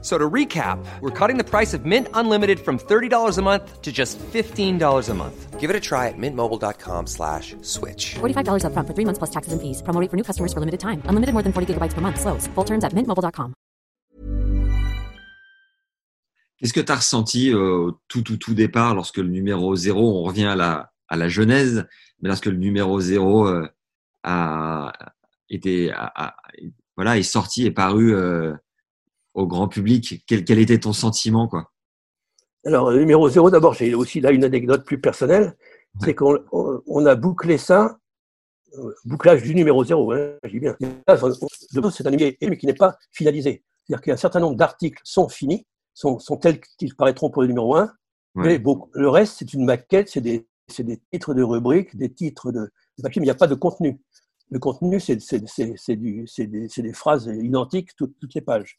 So to recap, we're cutting the price of Mint Unlimited from $30 a month to just $15 a month. Give it a try at mintmobile.com slash switch. $45 upfront for three months plus taxes and fees. Promo rate for new customers for limited time. Unlimited more than 40 gigabytes per month. Slows. Full terms at mintmobile.com. Qu'est-ce que tu as ressenti au tout, tout, tout départ lorsque le numéro 0, on revient à la, à la genèse, mais lorsque le numéro 0 euh, a été, a- a- voilà, est sorti, est paru euh, au grand public, quel, quel était ton sentiment quoi? Alors, le numéro 0, d'abord, j'ai aussi là une anecdote plus personnelle. Ouais. C'est qu'on on- on a bouclé ça, euh, bouclage du numéro 0, hein, je dis bien. C'est un numéro mais qui n'est pas finalisé. C'est-à-dire qu'un certain nombre d'articles sont finis, sont, sont tels qu'ils paraîtront pour le numéro 1, Ouais. mais beaucoup- le reste, c'est une maquette, c'est des, titres de rubriques, des titres de, de papier, mais il n'y a pas de contenu. Le contenu, c'est des, phrases identiques toutes, toutes les pages.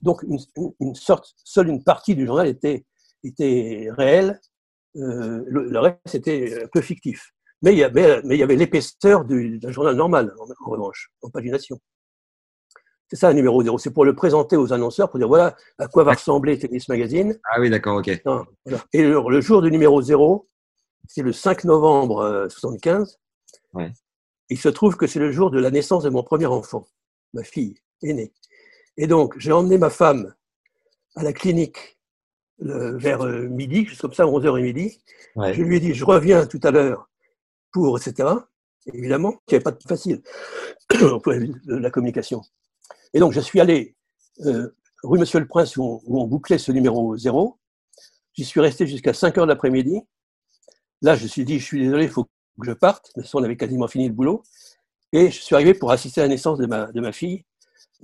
Donc, une, une- une sorte, seule une partie du journal était, était réelle, euh, le, le reste était un peu fictif. Mais il y avait, mais il y avait l'épaisseur du- d'un journal normal, en, en revanche, en pagination. C'est ça, un numéro 0. C'est pour le présenter aux annonceurs, pour dire voilà à quoi va ressembler Tennis Magazine. Ah oui, d'accord, ok. Non, voilà. Et le, le jour du numéro 0, c'est le 5 novembre euh, 75. Ouais. Il se trouve que c'est le jour de la naissance de mon premier enfant, ma fille aînée. Et donc, j'ai emmené ma femme à la clinique le- vers euh, midi, juste comme ça, 11h et midi. Ouais. Je lui ai dit, je reviens tout à l'heure pour, etc. Évidemment, il n'y avait pas de facile la communication. Et donc, je suis allé euh, rue Monsieur le Prince où on, où on bouclait ce numéro 0. J'y suis resté jusqu'à 5 heures de l'après-midi. Là, je me suis dit, je suis désolé, il faut que je parte, mais on avait quasiment fini le boulot. Et je suis arrivé pour assister à la naissance de ma, de ma fille,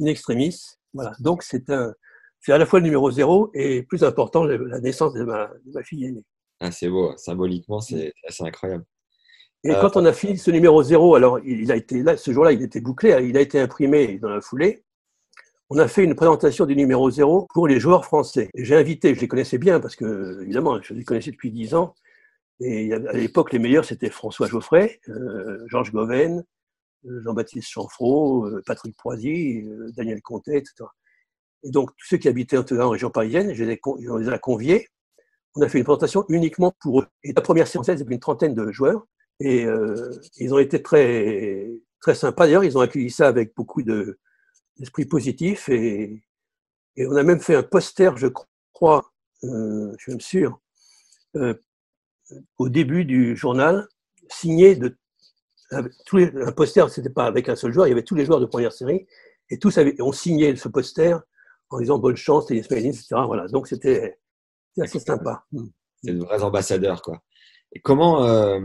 in extremis. Voilà. Donc, c'est un, c'est à la fois le numéro 0 et plus important, la naissance de ma, de ma fille aînée. Ah, c'est beau, symboliquement, c'est assez incroyable. Et Euh, quand on a fini ce numéro 0, alors il a été là, ce jour-là, il était bouclé, il a été imprimé dans la foulée. On a fait une présentation du numéro 0 pour les joueurs français. J'ai invité, je les connaissais bien parce que, évidemment, je les connaissais depuis 10 ans. Et à l'époque, les meilleurs, c'était François Geoffrey, euh, Georges Goven, Jean-Baptiste Chanfraud, euh, Patrick Proisy, euh, Daniel Comtet, etc. Et donc, tous ceux qui habitaient en, région parisienne, je les, on les a conviés. On a fait une présentation uniquement pour eux. Et la première séance, c'était une trentaine de joueurs. Et euh, ils ont été très, très sympas. D'ailleurs, ils ont accueilli ça avec beaucoup de- d'esprit positif. Et, on a même fait un poster, je crois, euh, je suis sûr, euh, au début du journal, signé de tous les, un poster, c'était pas avec un seul joueur, il y avait tous les joueurs de première série, et tous avaient, ont signé ce poster en disant bonne chance, Tennis etc. Voilà, donc c'était assez sympa. C'est de vrais ambassadeurs, quoi. Et comment, euh,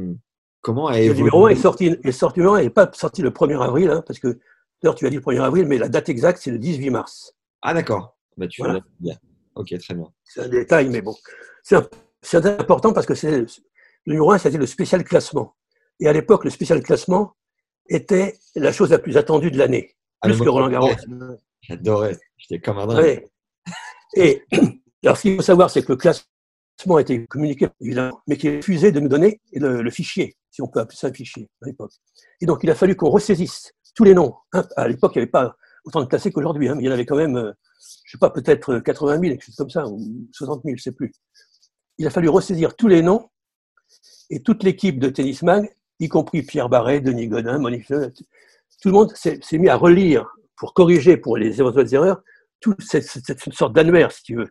comment a Le numéro 1 est sorti, est sorti le 1 et pas sorti le 1er avril, hein, parce que d'ailleurs tu as dit le 1er avril, mais la date exacte c'est le 18 mars. Ah, d'accord. Bah, tu Voilà. bien. Ok, très bien. C'est un détail, mais bon. C'est important parce que c'est le numéro 1, c'était le spécial classement. Et à l'époque, le spécial classement était la chose la plus attendue de l'année, Ah, plus que Roland Garros. J'adorais. J'étais comme un dingue. Ouais. Et alors, ce qu'il faut savoir, c'est que le classement a été communiqué, évidemment, mais qu'il refusait de nous donner le, le fichier, si on peut appeler ça un fichier à l'époque. Et donc, il a fallu qu'on ressaisisse tous les noms. hein. À l'époque, il n'y avait pas autant de classés qu'aujourd'hui, hein, mais il y en avait quand même, euh, je ne sais pas, peut-être 80 000, quelque chose comme ça, ou 60 000, je ne sais plus. Il a fallu ressaisir tous les noms et toute l'équipe de Tennis Mag, y compris Pierre Barret, Denis Godin, Monique tout le monde s'est mis à relire pour corriger pour les éventuelles erreurs toute cette, cette- cette sorte d'annuaire, si tu veux.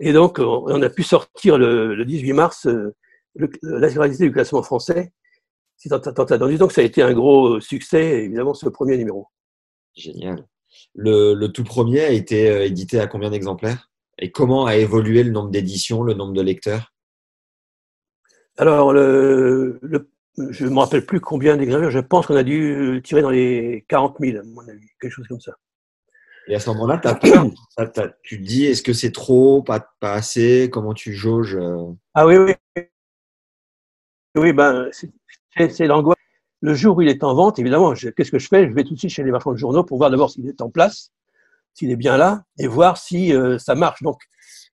Et donc, on, on a pu sortir le, le 18 mars euh, le- l'intégralité du classement français. C'est. Donc, ça a été un gros succès, évidemment, ce premier numéro. Génial. Le, le tout premier a été euh, édité à combien d'exemplaires? Et comment a évolué le nombre d'éditions, le nombre de lecteurs? Alors, le, le- je ne me rappelle plus combien d'exemplaires. Je pense qu'on a dû tirer dans les 40 000, à mon avis, quelque chose comme ça. Et à ce moment-là, tu te dis, est-ce que c'est trop, pas, pas assez? Comment tu jauges euh? Ah oui, oui. Oui, ben, c'est- l'angoisse. Le jour où il est en vente, évidemment, qu'est-ce que je fais? Je vais tout de suite chez les marchands de journaux pour voir d'abord s'il est en place. s'il est bien là, et voir si euh, ça marche. Donc,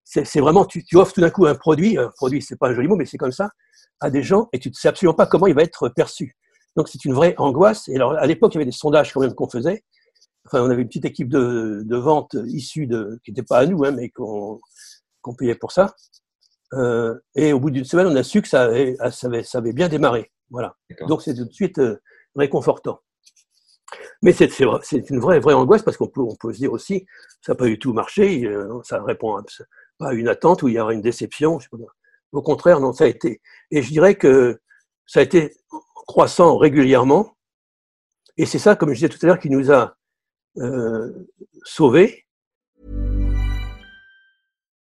c'est vraiment, tu, tu, offres tout d'un coup un produit, un produit, c'est pas un joli mot, mais c'est comme ça, à des gens, et tu ne sais absolument pas comment il va être perçu. Donc, c'est une vraie angoisse. Et alors, à l'époque, il y avait des sondages quand même qu'on faisait. Enfin, on avait une petite équipe de, de vente issue de, qui n'était pas à nous, hein, mais qu'on payait pour ça. Euh, et au bout d'une semaine, on a su que ça avait, ça avait, ça avait bien démarré. Voilà. Donc, c'est tout de suite euh, réconfortant. Mais c'est une vraie, vraie angoisse parce qu'on peut, on peut se dire aussi, ça n'a pas du tout marché, euh, ça répond pas à une attente où il y aura une déception. Au contraire, non, ça a été. Et je dirais que ça a été croissant régulièrement. Et c'est ça, comme je disais tout à l'heure, qui nous a euh, sauvés